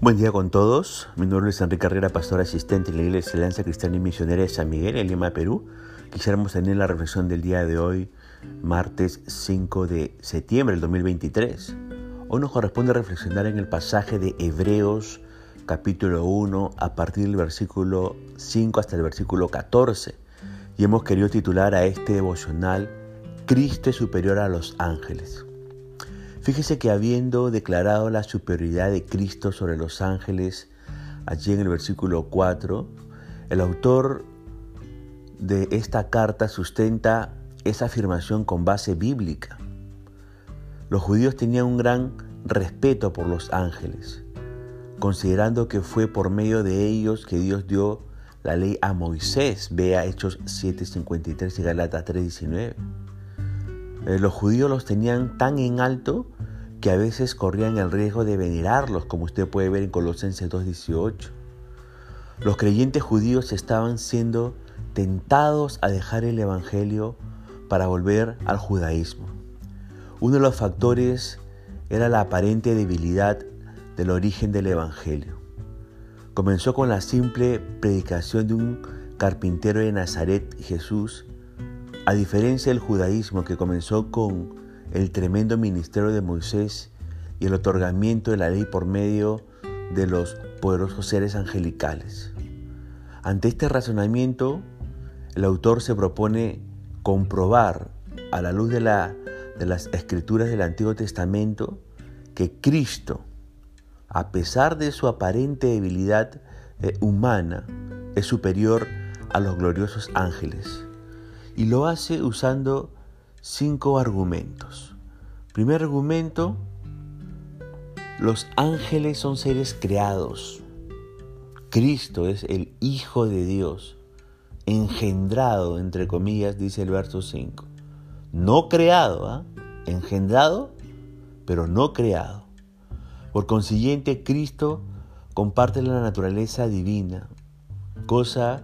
Buen día con todos. Mi nombre es Enrique Carrera, pastor asistente en la Iglesia Excelencia Cristiana y Misionera de San Miguel, en Lima, Perú. Quisiéramos tener la reflexión del día de hoy, martes 5 de septiembre del 2023. Hoy nos corresponde reflexionar en el pasaje de Hebreos capítulo 1 a partir del versículo 5 hasta el versículo 14. Y hemos querido titular a este devocional Cristo es superior a los ángeles. Fíjese que habiendo declarado la superioridad de Cristo sobre los ángeles, allí en el versículo 4, el autor de esta carta sustenta esa afirmación con base bíblica. Los judíos tenían un gran respeto por los ángeles, considerando que fue por medio de ellos que Dios dio la ley a Moisés. Vea Hechos 7:53 y Galatas 3:19. Eh, los judíos los tenían tan en alto que a veces corrían el riesgo de venerarlos, como usted puede ver en Colosenses 2.18. Los creyentes judíos estaban siendo tentados a dejar el Evangelio para volver al judaísmo. Uno de los factores era la aparente debilidad del origen del Evangelio. Comenzó con la simple predicación de un carpintero de Nazaret, Jesús, a diferencia del judaísmo que comenzó con el tremendo ministerio de Moisés y el otorgamiento de la ley por medio de los poderosos seres angelicales. Ante este razonamiento, el autor se propone comprobar a la luz de, la, de las escrituras del Antiguo Testamento que Cristo, a pesar de su aparente debilidad eh, humana, es superior a los gloriosos ángeles y lo hace usando cinco argumentos. Primer argumento, los ángeles son seres creados. Cristo es el Hijo de Dios, engendrado, entre comillas, dice el verso 5. No creado, ¿ah? engendrado, pero no creado. Por consiguiente, Cristo comparte la naturaleza divina, cosa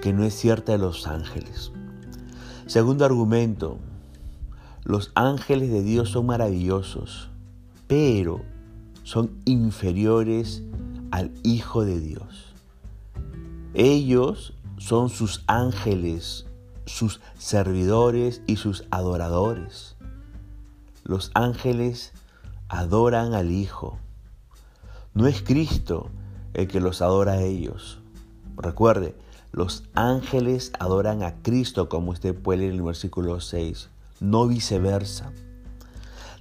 que no es cierta de los ángeles. Segundo argumento, los ángeles de Dios son maravillosos, pero son inferiores al Hijo de Dios. Ellos son sus ángeles, sus servidores y sus adoradores. Los ángeles adoran al Hijo. No es Cristo el que los adora a ellos. Recuerde, los ángeles adoran a Cristo, como usted puede leer en el versículo 6, no viceversa.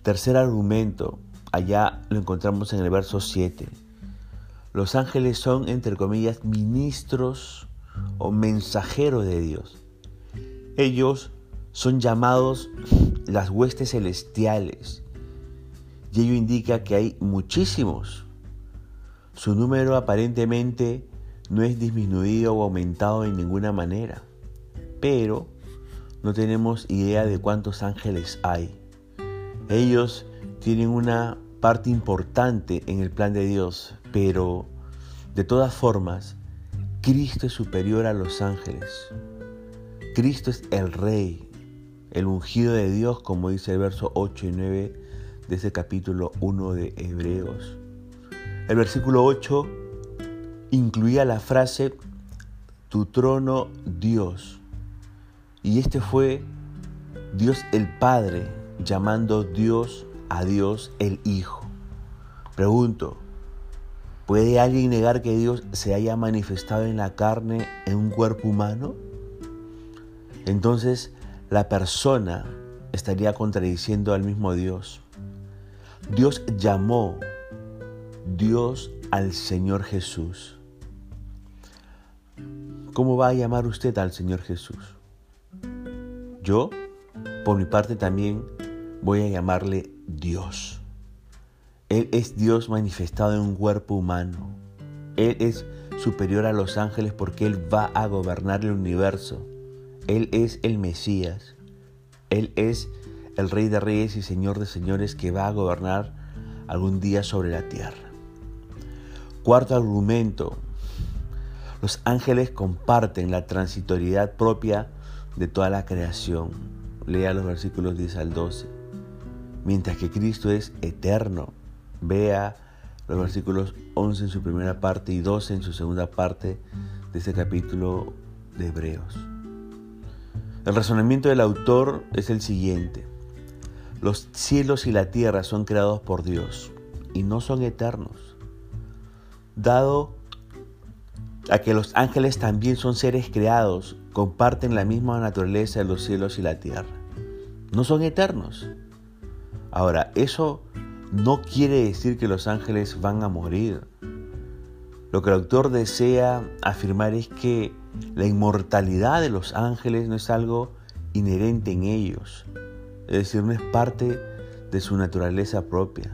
Tercer argumento, allá lo encontramos en el verso 7. Los ángeles son, entre comillas, ministros o mensajeros de Dios. Ellos son llamados las huestes celestiales. Y ello indica que hay muchísimos. Su número aparentemente no es disminuido o aumentado de ninguna manera, pero no tenemos idea de cuántos ángeles hay. Ellos tienen una parte importante en el plan de Dios, pero de todas formas, Cristo es superior a los ángeles. Cristo es el Rey, el ungido de Dios, como dice el verso 8 y 9 de ese capítulo 1 de Hebreos. El versículo 8 incluía la frase tu trono Dios. Y este fue Dios el Padre llamando Dios a Dios el Hijo. Pregunto, ¿puede alguien negar que Dios se haya manifestado en la carne en un cuerpo humano? Entonces la persona estaría contradiciendo al mismo Dios. Dios llamó Dios al Señor Jesús. ¿Cómo va a llamar usted al Señor Jesús? Yo, por mi parte, también voy a llamarle Dios. Él es Dios manifestado en un cuerpo humano. Él es superior a los ángeles porque Él va a gobernar el universo. Él es el Mesías. Él es el Rey de Reyes y Señor de Señores que va a gobernar algún día sobre la tierra. Cuarto argumento, los ángeles comparten la transitoriedad propia de toda la creación. Lea los versículos 10 al 12. Mientras que Cristo es eterno. Vea los versículos 11 en su primera parte y 12 en su segunda parte de este capítulo de Hebreos. El razonamiento del autor es el siguiente. Los cielos y la tierra son creados por Dios y no son eternos. Dado a que los ángeles también son seres creados, comparten la misma naturaleza de los cielos y la tierra. No son eternos. Ahora, eso no quiere decir que los ángeles van a morir. Lo que el autor desea afirmar es que la inmortalidad de los ángeles no es algo inherente en ellos, es decir, no es parte de su naturaleza propia,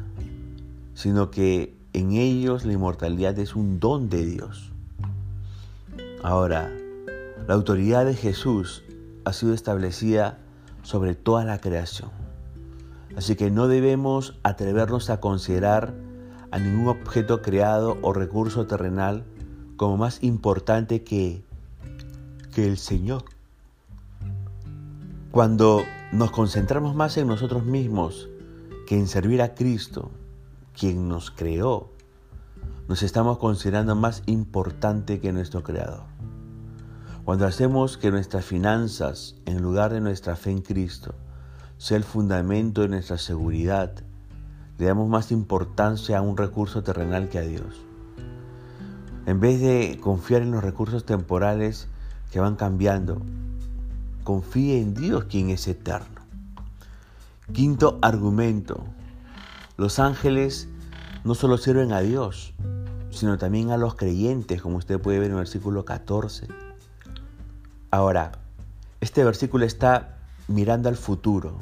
sino que en ellos la inmortalidad es un don de Dios. Ahora, la autoridad de Jesús ha sido establecida sobre toda la creación. Así que no debemos atrevernos a considerar a ningún objeto creado o recurso terrenal como más importante que, que el Señor. Cuando nos concentramos más en nosotros mismos que en servir a Cristo, quien nos creó, nos estamos considerando más importante que nuestro Creador. Cuando hacemos que nuestras finanzas, en lugar de nuestra fe en Cristo, sea el fundamento de nuestra seguridad, le damos más importancia a un recurso terrenal que a Dios. En vez de confiar en los recursos temporales que van cambiando, confíe en Dios quien es eterno. Quinto argumento. Los ángeles no solo sirven a Dios, sino también a los creyentes, como usted puede ver en el versículo 14. Ahora, este versículo está mirando al futuro,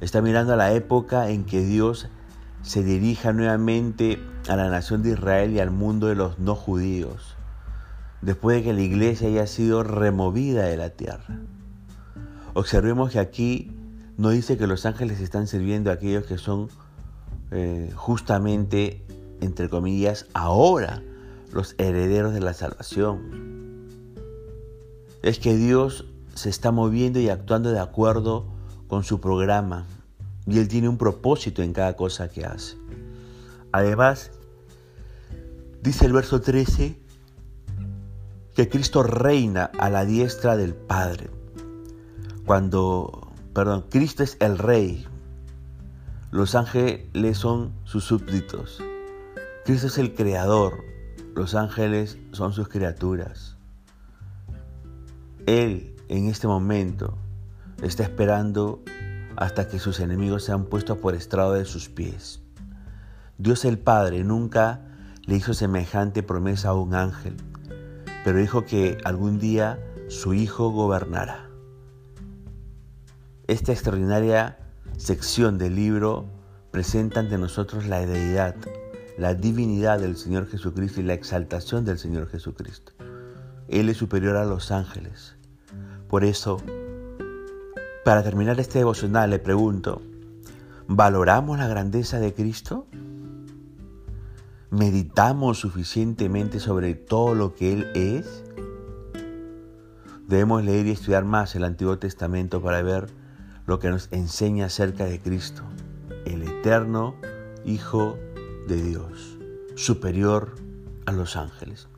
está mirando a la época en que Dios se dirija nuevamente a la nación de Israel y al mundo de los no judíos, después de que la iglesia haya sido removida de la tierra. Observemos que aquí no dice que los ángeles están sirviendo a aquellos que son eh, justamente, entre comillas, ahora los herederos de la salvación es que Dios se está moviendo y actuando de acuerdo con su programa y Él tiene un propósito en cada cosa que hace. Además, dice el verso 13 que Cristo reina a la diestra del Padre. Cuando, perdón, Cristo es el Rey, los ángeles son sus súbditos. Cristo es el Creador, los ángeles son sus criaturas. Él en este momento está esperando hasta que sus enemigos sean puestos por estrado de sus pies. Dios el Padre nunca le hizo semejante promesa a un ángel, pero dijo que algún día su Hijo gobernará. Esta extraordinaria sección del libro presenta ante nosotros la deidad, la divinidad del Señor Jesucristo y la exaltación del Señor Jesucristo. Él es superior a los ángeles. Por eso, para terminar este devocional le pregunto, ¿valoramos la grandeza de Cristo? ¿Meditamos suficientemente sobre todo lo que Él es? Debemos leer y estudiar más el Antiguo Testamento para ver lo que nos enseña acerca de Cristo, el eterno Hijo de Dios, superior a los ángeles.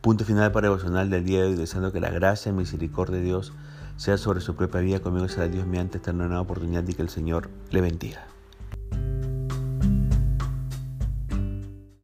Punto final para devocional del día de hoy, deseando que la gracia y misericordia de Dios sea sobre su propia vida. Conmigo será Dios mediante esta nueva oportunidad y que el Señor le bendiga.